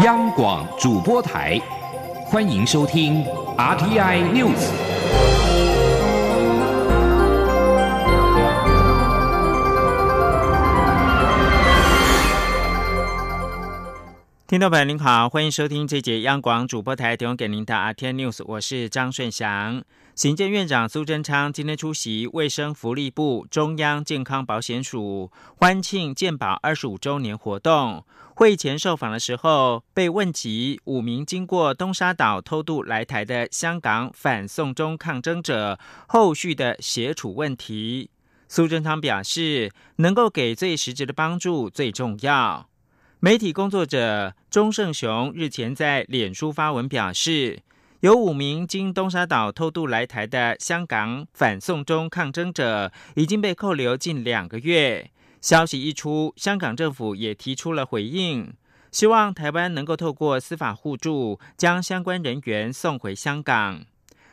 央广主播台，欢迎收听 RTI News。听众朋友您好，欢迎收听这节央广主播台提供给您的 RTI News，我是张顺祥。行政院长苏贞昌今天出席卫生福利部中央健康保险署欢庆健保二十五周年活动。会前受访的时候，被问及五名经过东沙岛偷渡来台的香港反送中抗争者后续的协处问题，苏贞昌表示，能够给最实质的帮助最重要。媒体工作者钟胜雄日前在脸书发文表示。有五名经东沙岛偷渡来台的香港反送中抗争者已经被扣留近两个月。消息一出，香港政府也提出了回应，希望台湾能够透过司法互助，将相关人员送回香港。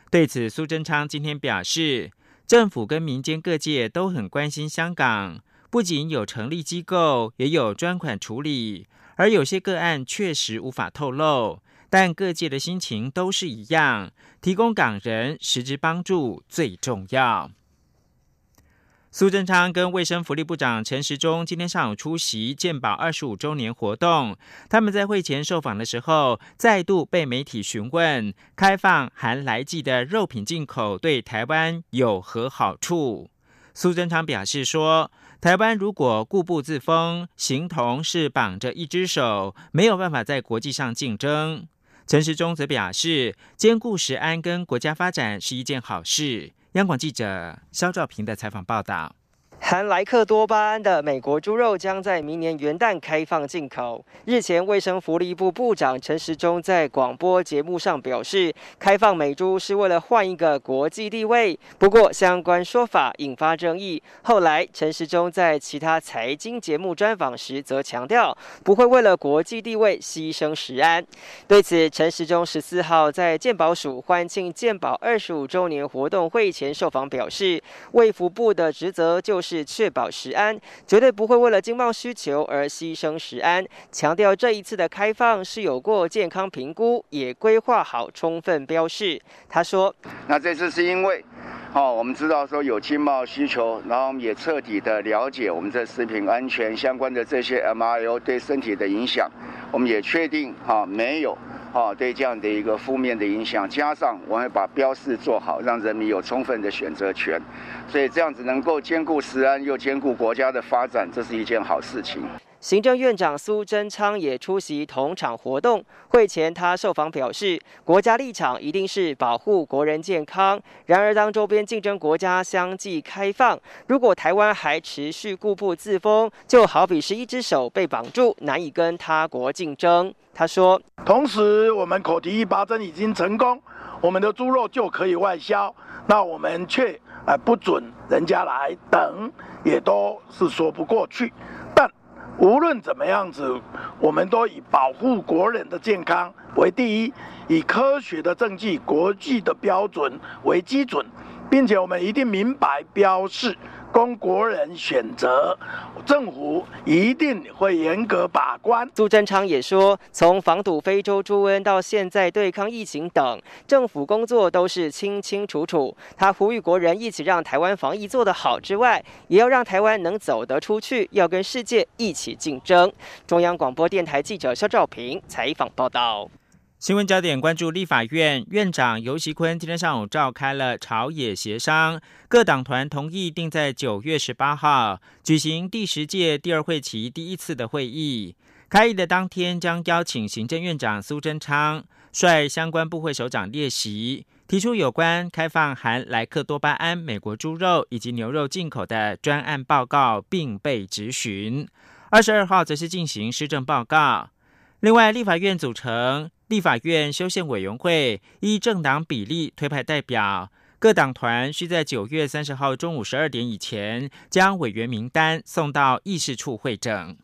对此，苏贞昌今天表示，政府跟民间各界都很关心香港，不仅有成立机构，也有专款处理，而有些个案确实无法透露。但各界的心情都是一样，提供港人实质帮助最重要。苏贞昌跟卫生福利部长陈时中今天上午出席健保二十五周年活动，他们在会前受访的时候，再度被媒体询问开放含来剂的肉品进口对台湾有何好处。苏贞昌表示说。台湾如果固步自封，形同是绑着一只手，没有办法在国际上竞争。陈时中则表示，兼顾食安跟国家发展是一件好事。央广记者肖兆平的采访报道。含莱克多巴胺的美国猪肉将在明年元旦开放进口。日前，卫生福利部部长陈时中在广播节目上表示，开放美猪是为了换一个国际地位。不过，相关说法引发争议。后来，陈时中在其他财经节目专访时则强调，不会为了国际地位牺牲食安。对此，陈时中十四号在健保署欢庆健保二十五周年活动会前受访表示，卫福部的职责就是。确保食安，绝对不会为了经贸需求而牺牲食安。强调这一次的开放是有过健康评估，也规划好充分标示。他说：“那这次是因为，哦，我们知道说有经贸需求，然后我们也彻底的了解我们这食品安全相关的这些 M R O 对身体的影响，我们也确定哈没有。”啊，对这样的一个负面的影响，加上我们把标示做好，让人民有充分的选择权，所以这样子能够兼顾食安又兼顾国家的发展，这是一件好事情。行政院长苏贞昌也出席同场活动。会前，他受访表示，国家立场一定是保护国人健康。然而，当周边竞争国家相继开放，如果台湾还持续固步自封，就好比是一只手被绑住，难以跟他国竞争。他说：“同时，我们口蹄疫拔针已经成功，我们的猪肉就可以外销，那我们却不准人家来等，也都是说不过去。”无论怎么样子，我们都以保护国人的健康为第一，以科学的证据、国际的标准为基准，并且我们一定明白标示。供国人选择，政府一定会严格把关。苏贞昌也说，从防堵非洲猪瘟到现在对抗疫情等，政府工作都是清清楚楚。他呼吁国人一起让台湾防疫做得好之外，也要让台湾能走得出去，要跟世界一起竞争。中央广播电台记者肖兆平采访报道。新闻焦点关注立法院院长游锡坤今天上午召开了朝野协商，各党团同意定在九月十八号举行第十届第二会期第一次的会议。开议的当天将邀请行政院长苏贞昌率相关部会首长列席，提出有关开放含莱克多巴胺美国猪肉以及牛肉进口的专案报告，并被质询。二十二号则是进行施政报告。另外，立法院组成。立法院修宪委员会依政党比例推派代表，各党团需在九月三十号中午十二点以前将委员名单送到议事处会诊。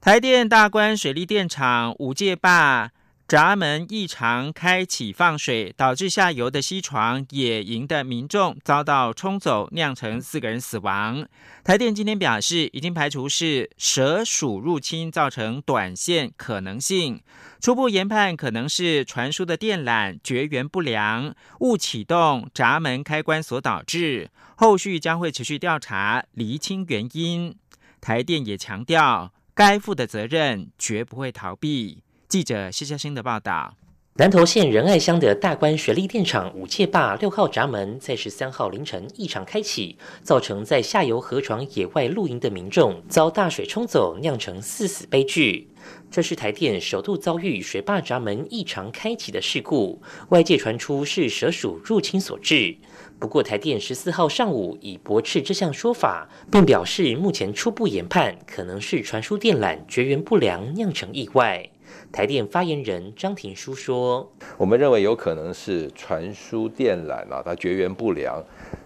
台电大关水利电厂五界坝闸门异常开启放水，导致下游的西床野营的民众遭到冲走，酿成四个人死亡。台电今天表示，已经排除是蛇鼠入侵造成短线可能性，初步研判可能是传输的电缆绝缘不良、误启动闸门开关所导致，后续将会持续调查厘清原因。台电也强调，该负的责任绝不会逃避。记者谢嘉欣的报道：南投县仁爱乡的大关水利电厂五界坝六号闸门在十三号凌晨异常开启，造成在下游河床野外露营的民众遭大水冲走，酿成四死悲剧。这是台电首度遭遇水坝闸门异常开启的事故，外界传出是蛇鼠入侵所致。不过台电十四号上午已驳斥这项说法，并表示目前初步研判可能是传输电缆绝缘不良酿成意外。台电发言人张庭书说：“我们认为有可能是传输电缆啊，它绝缘不良，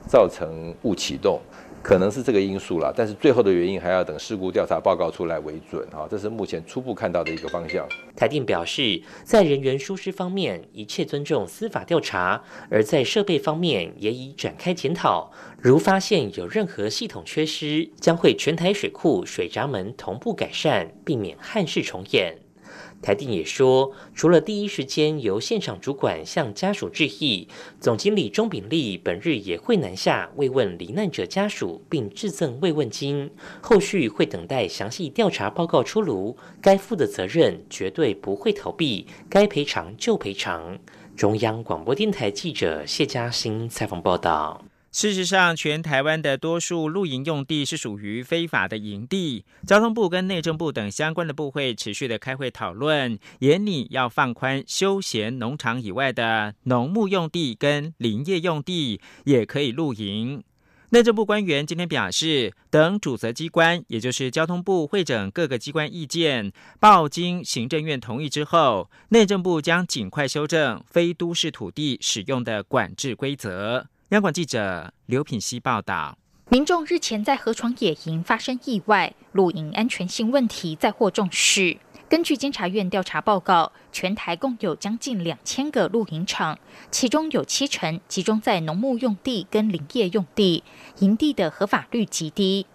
造成误启动，可能是这个因素啦。但是最后的原因还要等事故调查报告出来为准哈。这是目前初步看到的一个方向。”台电表示，在人员疏失方面，一切尊重司法调查；而在设备方面，也已展开检讨。如发现有任何系统缺失，将会全台水库水闸门同步改善，避免憾事重演。台电也说，除了第一时间由现场主管向家属致意，总经理钟炳立本日也会南下慰问罹难者家属，并致赠慰问金。后续会等待详细调查报告出炉，该负的责任绝对不会逃避，该赔偿就赔偿。中央广播电台记者谢嘉欣采访报道。事实上，全台湾的多数露营用地是属于非法的营地。交通部跟内政部等相关的部会持续的开会讨论，严拟要放宽休闲农场以外的农牧用地跟林业用地也可以露营。内政部官员今天表示，等主责机关，也就是交通部会诊各个机关意见，报经行政院同意之后，内政部将尽快修正非都市土地使用的管制规则。央广记者刘品希报道：民众日前在河床野营发生意外，露营安全性问题再获重视。根据监察院调查报告，全台共有将近两千个露营场，其中有七成集中在农牧用地跟林业用地，营地的合法率极低。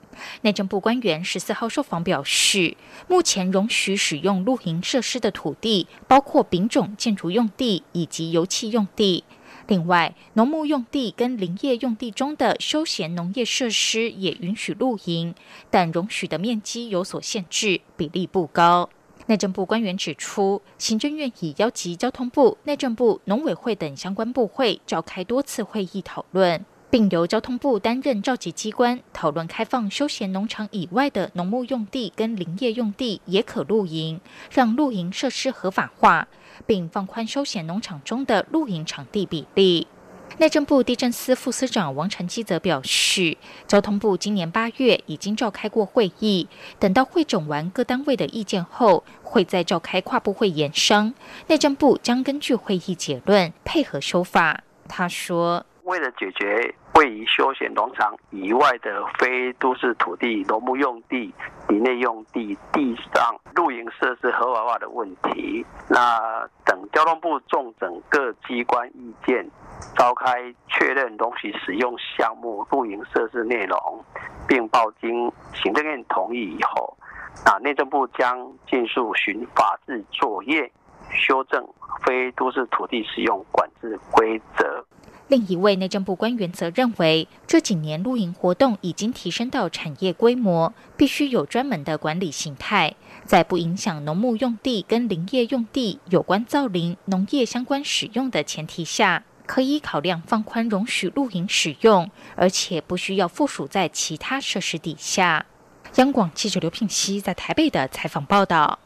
内政部官员十四号受访表示，目前容许使用露营设施的土地，包括丙种建筑用地以及油气用地。另外，农牧用地跟林业用地中的休闲农业设施也允许露营，但容许的面积有所限制，比例不高。内政部官员指出，行政院已邀集交通部、内政部、农委会等相关部会召开多次会议讨论，并由交通部担任召集机关，讨论开放休闲农场以外的农牧用地跟林业用地也可露营，让露营设施合法化。并放宽休闲农场中的露营场地比例。内政部地震司副司长王晨基则表示，交通部今年八月已经召开过会议，等到会诊完各单位的意见后，会再召开跨部会研商。内政部将根据会议结论配合修法。他说。为了解决位于休闲农场以外的非都市土地、农牧用地、林内用地地上露营设施合法化的问题，那等交通部重整各机关意见，召开确认容许使用项目露营设施内容，并报经行政院同意以后，那内政部将尽速循法制作业，修正非都市土地使用管制规则。另一位内政部官员则认为，这几年露营活动已经提升到产业规模，必须有专门的管理形态，在不影响农牧用地跟林业用地有关造林、农业相关使用的前提下，可以考量放宽容许露营使用，而且不需要附属在其他设施底下。央广记者刘聘熙在台北的采访报道。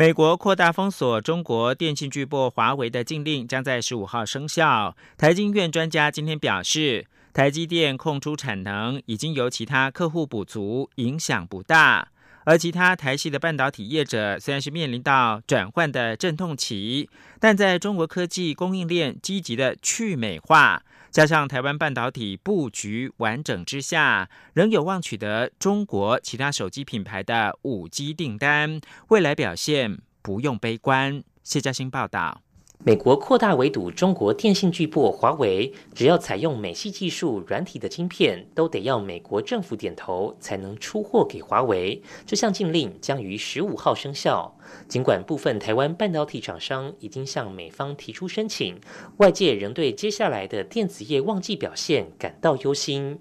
美国扩大封锁中国电信巨擘华为的禁令将在十五号生效。台经院专家今天表示，台积电空出产能已经由其他客户补足，影响不大。而其他台系的半导体业者虽然是面临到转换的阵痛期，但在中国科技供应链积极的去美化。加上台湾半导体布局完整之下，仍有望取得中国其他手机品牌的五 G 订单，未来表现不用悲观。谢嘉欣报道。美国扩大围堵中国电信巨擘华为，只要采用美系技术软体的晶片，都得要美国政府点头才能出货给华为。这项禁令将于十五号生效。尽管部分台湾半导体厂商已经向美方提出申请，外界仍对接下来的电子业旺季表现感到忧心。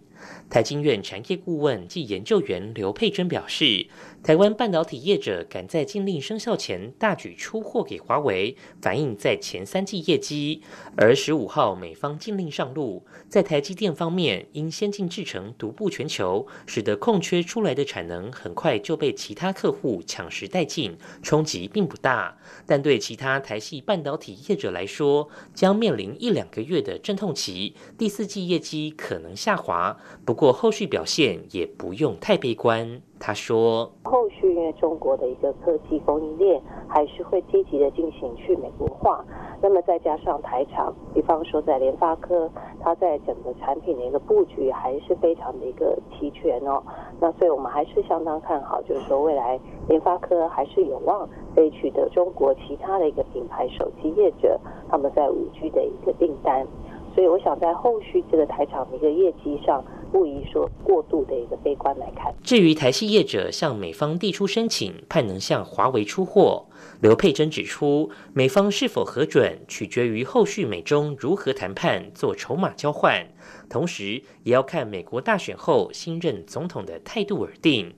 台经院产业顾问暨研究员刘佩珍表示。台湾半导体业者赶在禁令生效前大举出货给华为，反映在前三季业绩。而十五号美方禁令上路，在台积电方面，因先进制程独步全球，使得空缺出来的产能很快就被其他客户抢食殆尽，冲击并不大。但对其他台系半导体业者来说，将面临一两个月的阵痛期，第四季业绩可能下滑。不过后续表现也不用太悲观。他说：“后续因为中国的一个科技供应链还是会积极的进行去美国化，那么再加上台厂，比方说在联发科，它在整个产品的一个布局还是非常的一个齐全哦。那所以我们还是相当看好，就是说未来联发科还是有望可以取得中国其他的一个品牌手机业者他们在五 G 的一个订单。所以我想在后续这个台厂的一个业绩上。”不宜说过度的一个悲观来看。至于台系业者向美方递出申请，盼能向华为出货，刘佩珍指出，美方是否核准，取决于后续美中如何谈判做筹码交换，同时也要看美国大选后新任总统的态度而定。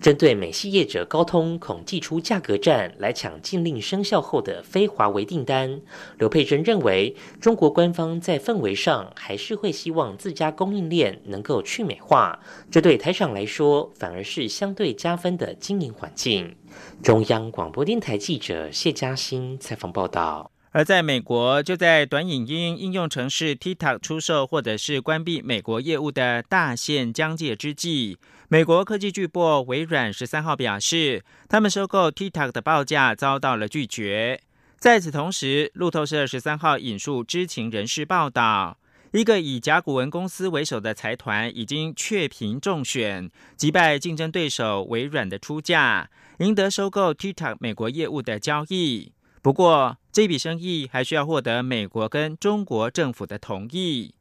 针对美系业者高通恐祭出价格战来抢禁令生效后的非华为订单，刘佩珍认为，中国官方在氛围上还是会希望自家供应链能够去美化，这对台厂来说反而是相对加分的经营环境。中央广播电台记者谢嘉欣采访报道。而在美国，就在短影音应用程式 TikTok 出售或者是关闭美国业务的大限将届之际。美国科技巨擘微软十三号表示，他们收购 TikTok 的报价遭到了拒绝。在此同时，路透社十三号引述知情人士报道，一个以甲骨文公司为首的财团已经确评中选，击败竞争对手微软的出价，赢得收购 TikTok 美国业务的交易。不过，这笔生意还需要获得美国跟中国政府的同意。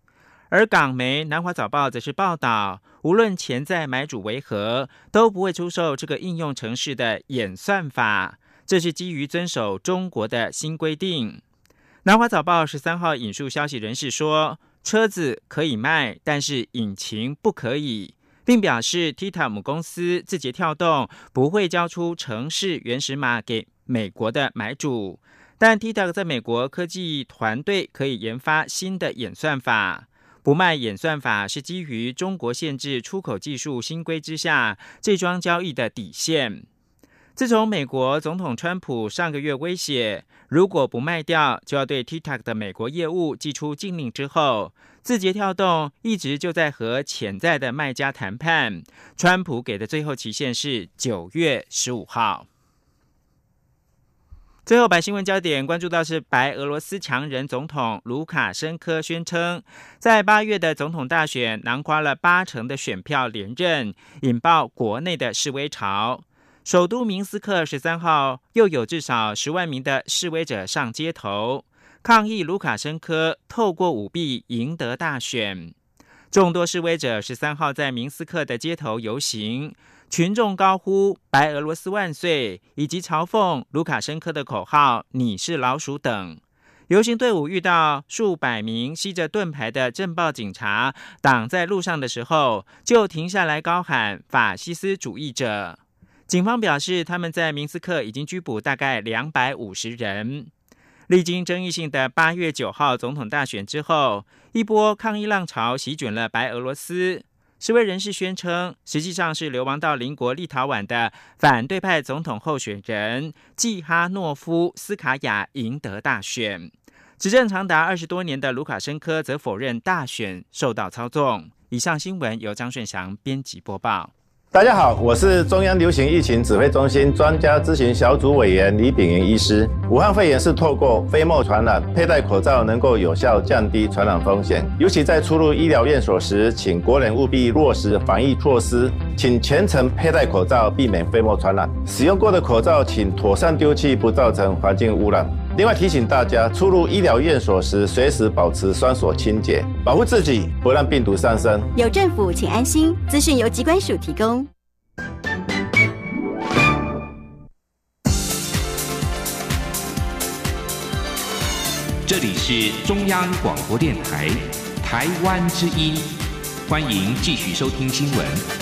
而港媒《南华早报》则是报道，无论潜在买主为何，都不会出售这个应用程式的演算法。这是基于遵守中国的新规定。《南华早报》十三号引述消息人士说，车子可以卖，但是引擎不可以，并表示 TikTok 母公司字节跳动不会交出城市原始码给美国的买主。但 TikTok 在美国科技团队可以研发新的演算法。不卖演算法是基于中国限制出口技术新规之下这桩交易的底线。自从美国总统川普上个月威胁，如果不卖掉就要对 TikTok 的美国业务寄出禁令之后，字节跳动一直就在和潜在的卖家谈判。川普给的最后期限是九月十五号。最后，白新闻焦点关注到是白俄罗斯强人总统卢卡申科宣称，在八月的总统大选囊括了八成的选票连任，引爆国内的示威潮。首都明斯克十三号又有至少十万名的示威者上街头抗议卢卡申科透过舞弊赢得大选。众多示威者十三号在明斯克的街头游行。群众高呼“白俄罗斯万岁”以及嘲讽卢卡申科的口号“你是老鼠”等。游行队伍遇到数百名吸着盾牌的镇暴警察挡在路上的时候，就停下来高喊“法西斯主义者”。警方表示，他们在明斯克已经拘捕大概两百五十人。历经争议性的八月九号总统大选之后，一波抗议浪潮席卷了白俄罗斯。十位人士宣称，实际上是流亡到邻国立陶宛的反对派总统候选人季哈诺夫斯卡娅赢得大选。执政长达二十多年的卢卡申科则否认大选受到操纵。以上新闻由张顺祥编辑播报。大家好，我是中央流行疫情指挥中心专家咨询小组委员李炳云医师。武汉肺炎是透过飞沫传染，佩戴口罩能够有效降低传染风险。尤其在出入医疗院所时，请国人务必落实防疫措施，请全程佩戴口罩，避免飞沫传染。使用过的口罩请妥善丢弃，不造成环境污染。另外提醒大家，出入医疗院所时，随时保持双手清洁，保护自己，不让病毒上身。有政府，请安心。资讯由机关署提供。这里是中央广播电台，台湾之音，欢迎继续收听新闻。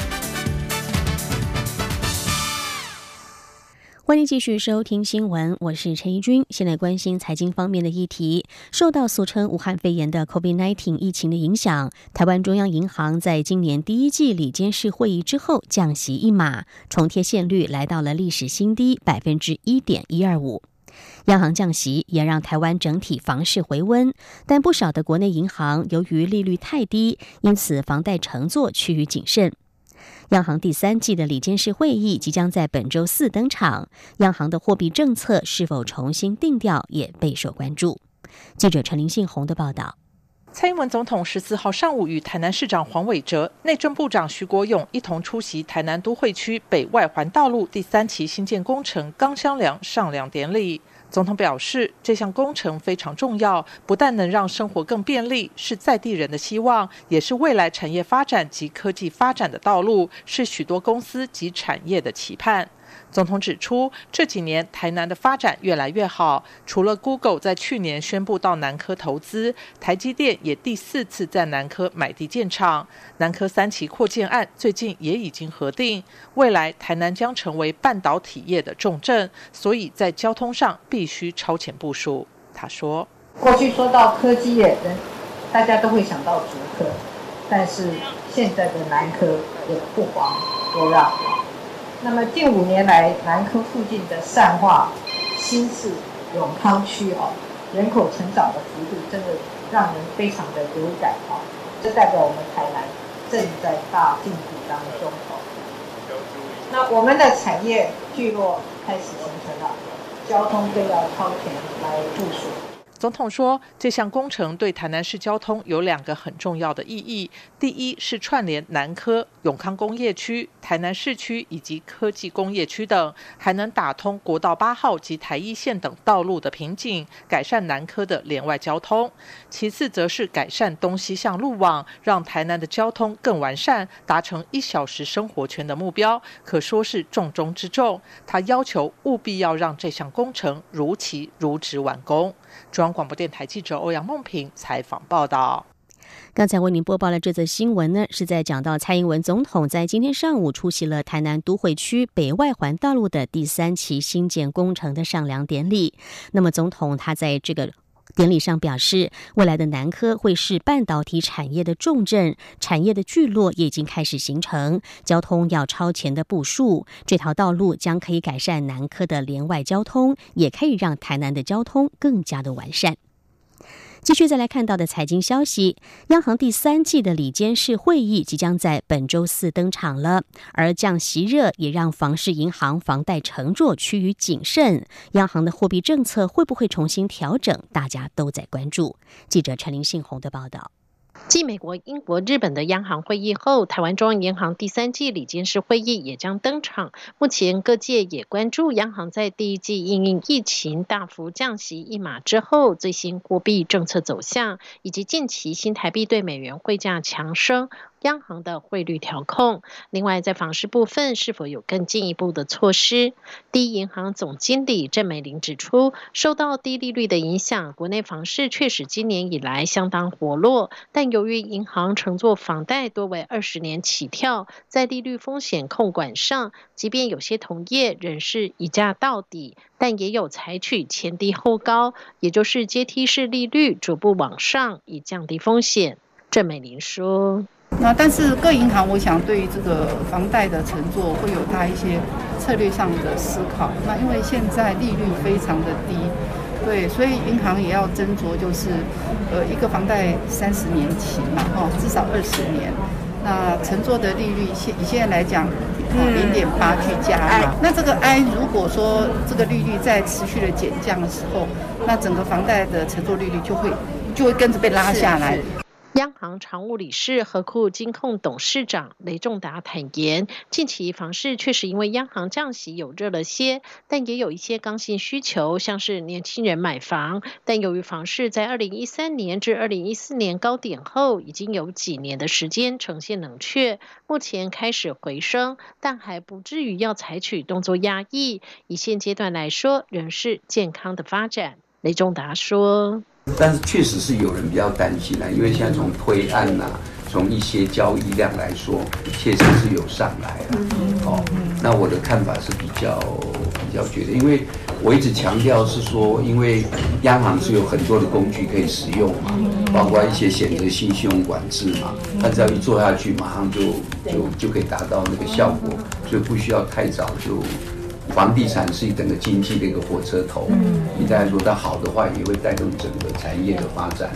欢迎继续收听新闻，我是陈怡君。现在关心财经方面的议题，受到俗称武汉肺炎的 COVID-19 疫情的影响，台湾中央银行在今年第一季里监事会议之后降息一码，重贴现率来到了历史新低百分之一点一二五。央行降息也让台湾整体房市回温，但不少的国内银行由于利率太低，因此房贷乘坐趋于谨慎。央行第三季的里监事会议即将在本周四登场，央行的货币政策是否重新定调也备受关注。记者陈林信宏的报道。蔡英文总统十四号上午与台南市长黄伟哲、内政部长徐国勇一同出席台南都会区北外环道路第三期新建工程钢箱梁上梁典礼。总统表示，这项工程非常重要，不但能让生活更便利，是在地人的希望，也是未来产业发展及科技发展的道路，是许多公司及产业的期盼。总统指出，这几年台南的发展越来越好。除了 Google 在去年宣布到南科投资，台积电也第四次在南科买地建厂。南科三期扩建案最近也已经核定，未来台南将成为半导体业的重镇，所以在交通上必须超前部署。他说：“过去说到科技业，大家都会想到竹科，但是现在的南科也不遑多让。”那么近五年来，南科附近的善化、新市、永康区哦，人口成长的幅度真的让人非常的有感哦。这代表我们台南正在大进步当中哦。那我们的产业聚落开始形成了，交通更要超前来部署。总统说，这项工程对台南市交通有两个很重要的意义。第一是串联南科、永康工业区、台南市区以及科技工业区等，还能打通国道八号及台一线等道路的瓶颈，改善南科的连外交通。其次，则是改善东西向路网，让台南的交通更完善，达成一小时生活圈的目标，可说是重中之重。他要求务必要让这项工程如期如职完工。中央广播电台记者欧阳梦平采访报道。刚才为您播报了这则新闻呢，是在讲到蔡英文总统在今天上午出席了台南都会区北外环道路的第三期新建工程的上梁典礼。那么，总统他在这个。典礼上表示，未来的南科会是半导体产业的重镇，产业的聚落也已经开始形成，交通要超前的部署。这条道路将可以改善南科的连外交通，也可以让台南的交通更加的完善。继续再来看到的财经消息，央行第三季的里监事会议即将在本周四登场了。而降息热也让房市银行房贷承诺趋于谨慎，央行的货币政策会不会重新调整，大家都在关注。记者陈林信宏的报道。继美国、英国、日本的央行会议后，台湾中央银行第三季理监事会议也将登场。目前各界也关注央行在第一季因应疫情大幅降息一码之后，最新货币政策走向，以及近期新台币对美元汇价强升。央行的汇率调控，另外在房市部分是否有更进一步的措施？第一银行总经理郑美玲指出，受到低利率的影响，国内房市确实今年以来相当活络，但由于银行乘坐房贷多为二十年起跳，在利率风险控管上，即便有些同业仍是一价到底，但也有采取前低后高，也就是阶梯式利率逐步往上，以降低风险。郑美玲说。那但是各银行，我想对于这个房贷的乘坐会有它一些策略上的思考。那因为现在利率非常的低，对，所以银行也要斟酌，就是呃一个房贷三十年期嘛，哈，至少二十年。那乘坐的利率现以现在来讲，零点八去加嘛。那这个 I 如果说这个利率在持续的减降的时候，那整个房贷的乘坐利率就会就会跟着被拉下来。央行常务理事、和库金控董事长雷仲达坦言，近期房市确实因为央行降息有热了些，但也有一些刚性需求，像是年轻人买房。但由于房市在二零一三年至二零一四年高点后，已经有几年的时间呈现冷却，目前开始回升，但还不至于要采取动作压抑。以现阶段来说，仍是健康的发展。雷仲达说。但是确实是有人比较担心啊，因为现在从推案呐，从一些交易量来说，确实是有上来了。哦，那我的看法是比较比较觉得，因为我一直强调是说，因为央行是有很多的工具可以使用嘛，包括一些选择性信用管制嘛，它只要一做下去，马上就就就可以达到那个效果，所以不需要太早就。房地产是整个经济的一个火车头，一旦说它好的话，也会带动整个产业的发展。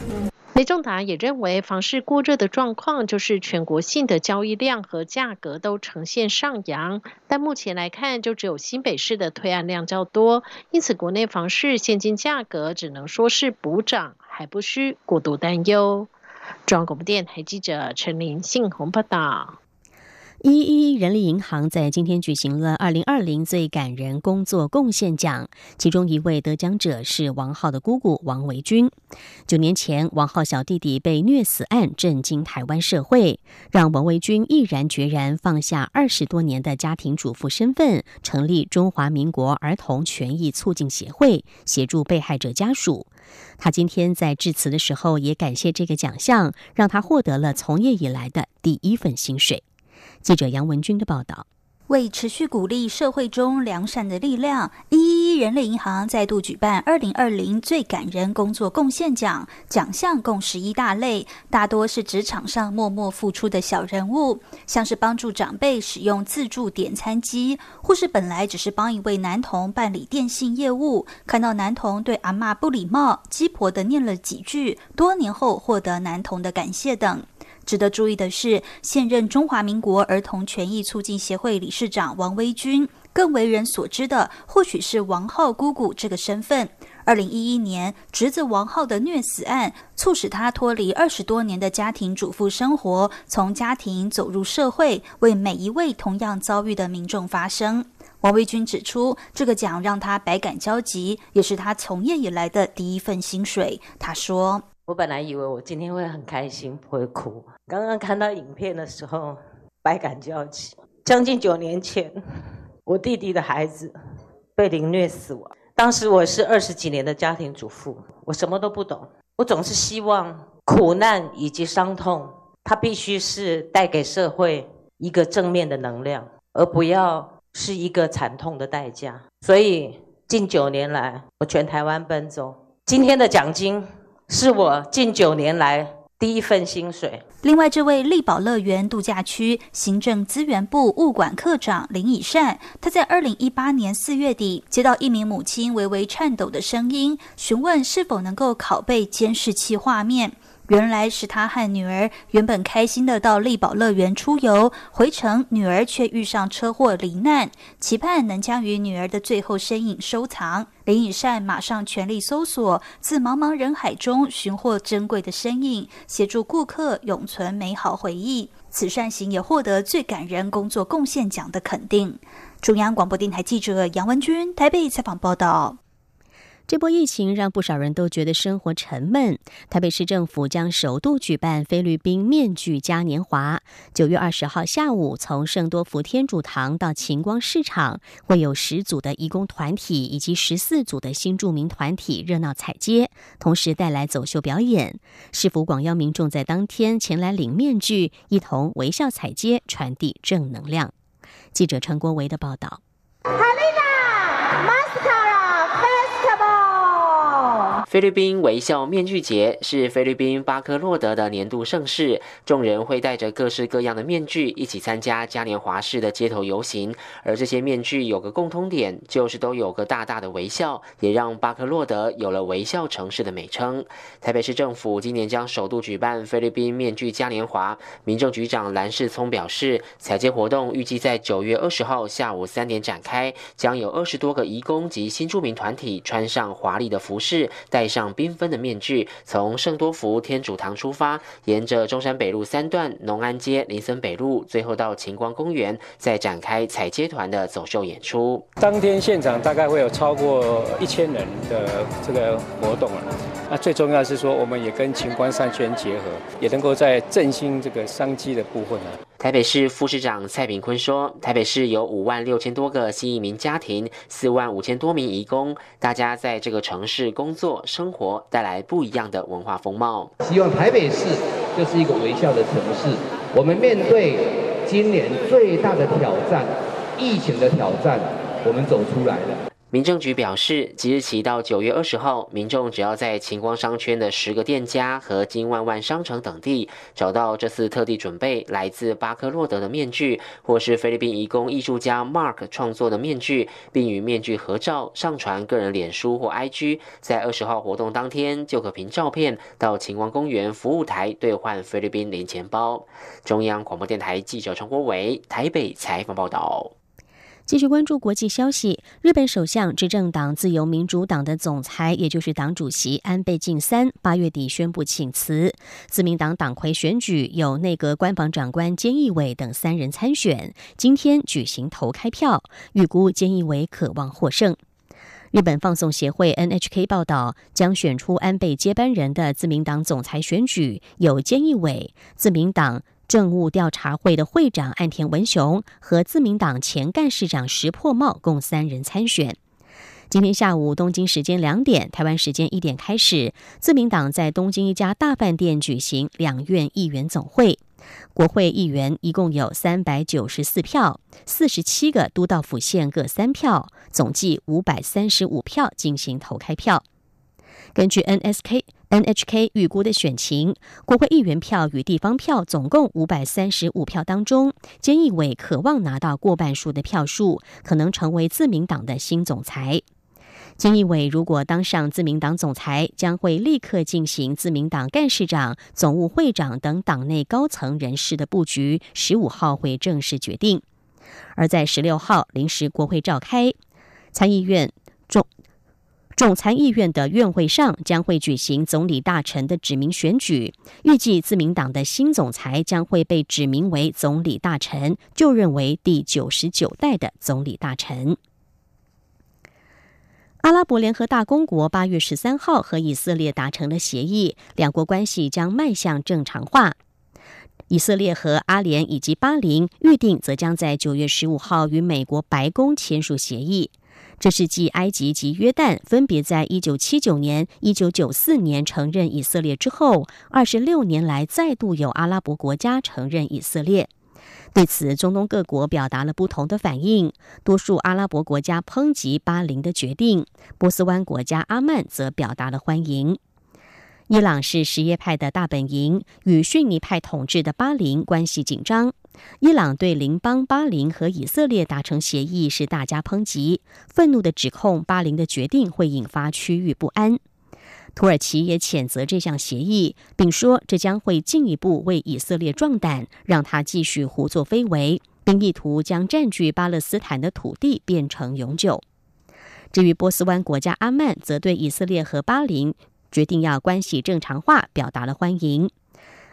雷仲达也认为，房市过热的状况就是全国性的交易量和价格都呈现上扬，但目前来看，就只有新北市的推案量较多，因此国内房市现金价格只能说是补涨，还不需过度担忧。中央广播电台记者陈林信鸿报道。一一人力银行在今天举行了二零二零最感人工作贡献奖，其中一位得奖者是王浩的姑姑王维君。九年前，王浩小弟弟被虐死案震惊台湾社会，让王维君毅然决然放下二十多年的家庭主妇身份，成立中华民国儿童权益促进协会，协助被害者家属。他今天在致辞的时候，也感谢这个奖项，让他获得了从业以来的第一份薪水。记者杨文军的报道：为持续鼓励社会中良善的力量，一一一人类银行再度举办二零二零最感人工作贡献奖。奖项共十一大类，大多是职场上默默付出的小人物，像是帮助长辈使用自助点餐机，或是本来只是帮一位男童办理电信业务，看到男童对阿妈不礼貌，鸡婆的念了几句，多年后获得男童的感谢等。值得注意的是，现任中华民国儿童权益促进协会理事长王威军，更为人所知的或许是王浩姑姑这个身份。二零一一年，侄子王浩的虐死案，促使他脱离二十多年的家庭主妇生活，从家庭走入社会，为每一位同样遭遇的民众发声。王威军指出，这个奖让他百感交集，也是他从业以来的第一份薪水。他说。我本来以为我今天会很开心，不会哭。刚刚看到影片的时候，百感交集。将近九年前，我弟弟的孩子被凌虐死亡。当时我是二十几年的家庭主妇，我什么都不懂。我总是希望苦难以及伤痛，它必须是带给社会一个正面的能量，而不要是一个惨痛的代价。所以近九年来，我全台湾奔走。今天的奖金。是我近九年来第一份薪水。另外，这位力宝乐园度假区行政资源部物管科长林以善，他在二零一八年四月底接到一名母亲微微颤抖的声音，询问是否能够拷贝监视器画面。原来是他和女儿原本开心的到力宝乐园出游，回程女儿却遇上车祸罹难，期盼能将与女儿的最后身影收藏。林以善马上全力搜索，自茫茫人海中寻获珍贵的身影，协助顾客永存美好回忆。此善行也获得最感人工作贡献奖的肯定。中央广播电台记者杨文君台北采访报道。这波疫情让不少人都觉得生活沉闷。台北市政府将首度举办菲律宾面具嘉年华。九月二十号下午，从圣多福天主堂到晴光市场，会有十组的义工团体以及十四组的新住民团体热闹踩街，同时带来走秀表演。市府广邀民众在当天前来领面具，一同微笑踩街，传递正能量。记者陈国维的报道。菲律宾微笑面具节是菲律宾巴克洛德的年度盛事，众人会戴着各式各样的面具一起参加嘉年华式的街头游行。而这些面具有个共通点，就是都有个大大的微笑，也让巴克洛德有了“微笑城市”的美称。台北市政府今年将首度举办菲律宾面具嘉年华，民政局长蓝世聪表示，采接活动预计在九月二十号下午三点展开，将有二十多个移工及新住民团体穿上华丽的服饰，戴。戴上缤纷的面具，从圣多福天主堂出发，沿着中山北路三段、农安街、林森北路，最后到晴光公园，再展开彩街团的走秀演出。当天现场大概会有超过一千人的这个活动啊。那最重要是说，我们也跟晴光商圈结合，也能够在振兴这个商机的部分呢。台北市副市长蔡炳坤说：“台北市有五万六千多个新移民家庭，四万五千多名移工，大家在这个城市工作生活，带来不一样的文化风貌。希望台北市就是一个微笑的城市。我们面对今年最大的挑战——疫情的挑战，我们走出来了。”民政局表示，即日起到九月二十号，民众只要在晴光商圈的十个店家和金万万商城等地找到这次特地准备来自巴克洛德的面具，或是菲律宾移工艺术家 Mark 创作的面具，并与面具合照上传个人脸书或 IG，在二十号活动当天就可凭照片到晴光公园服务台兑换菲律宾零钱包。中央广播电台记者陈国伟台北采访报道。继续关注国际消息，日本首相执政党自由民主党的总裁，也就是党主席安倍晋三，八月底宣布请辞。自民党党魁选举有内阁官房长官菅义伟等三人参选，今天举行投开票，预估菅义伟可望获胜。日本放送协会 NHK 报道，将选出安倍接班人的自民党总裁选举有菅义伟、自民党。政务调查会的会长岸田文雄和自民党前干事长石破茂共三人参选。今天下午东京时间两点，台湾时间一点开始，自民党在东京一家大饭店举行两院议员总会。国会议员一共有三百九十四票，四十七个都道府县各三票，总计五百三十五票进行投开票。根据 NSK。NHK 预估的选情，国会议员票与地方票总共五百三十五票当中，菅义伟渴望拿到过半数的票数，可能成为自民党的新总裁。菅义伟如果当上自民党总裁，将会立刻进行自民党干事长、总务会长等党内高层人士的布局，十五号会正式决定。而在十六号临时国会召开，参议院众。众参议院的院会上将会举行总理大臣的指名选举，预计自民党的新总裁将会被指名为总理大臣，就任为第九十九代的总理大臣。阿拉伯联合大公国八月十三号和以色列达成了协议，两国关系将迈向正常化。以色列和阿联以及巴林预定则将在九月十五号与美国白宫签署协议。这是继埃及及约旦分别在一九七九年、一九九四年承认以色列之后，二十六年来再度有阿拉伯国家承认以色列。对此，中东各国表达了不同的反应。多数阿拉伯国家抨击巴林的决定，波斯湾国家阿曼则表达了欢迎。伊朗是什叶派的大本营，与逊尼派统治的巴林关系紧张。伊朗对邻邦巴林和以色列达成协议是大加抨击，愤怒的指控巴林的决定会引发区域不安。土耳其也谴责这项协议，并说这将会进一步为以色列壮胆，让他继续胡作非为，并意图将占据巴勒斯坦的土地变成永久。至于波斯湾国家阿曼，则对以色列和巴林决定要关系正常化表达了欢迎。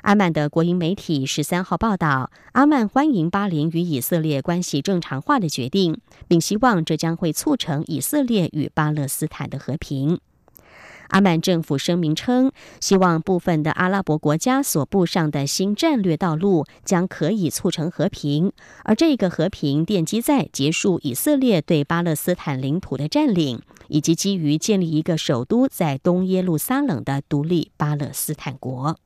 阿曼的国营媒体十三号报道，阿曼欢迎巴林与以色列关系正常化的决定，并希望这将会促成以色列与巴勒斯坦的和平。阿曼政府声明称，希望部分的阿拉伯国家所布上的新战略道路将可以促成和平，而这个和平奠基在结束以色列对巴勒斯坦领土的占领，以及基于建立一个首都在东耶路撒冷的独立巴勒斯坦国。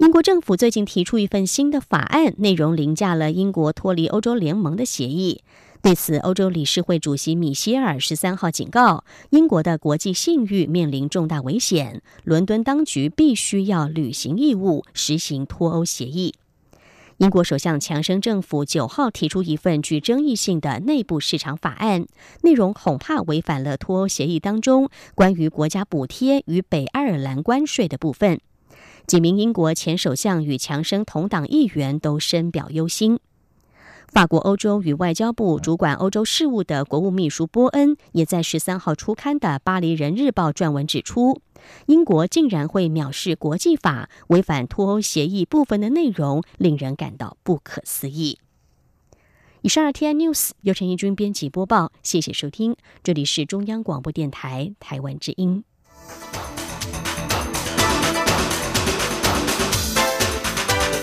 英国政府最近提出一份新的法案，内容凌驾了英国脱离欧洲联盟的协议。对此，欧洲理事会主席米歇尔十三号警告，英国的国际信誉面临重大危险，伦敦当局必须要履行义务，实行脱欧协议。英国首相强生政府九号提出一份具争议性的内部市场法案，内容恐怕违反了脱欧协议当中关于国家补贴与北爱尔兰关税的部分。几名英国前首相与强生同党议员都深表忧心。法国欧洲与外交部主管欧洲事务的国务秘书波恩也在十三号出刊的《巴黎人日报》撰文指出，英国竟然会藐视国际法，违反脱欧协议部分的内容，令人感到不可思议。以上是 T N News 由陈义军编辑播报，谢谢收听，这里是中央广播电台台湾之音。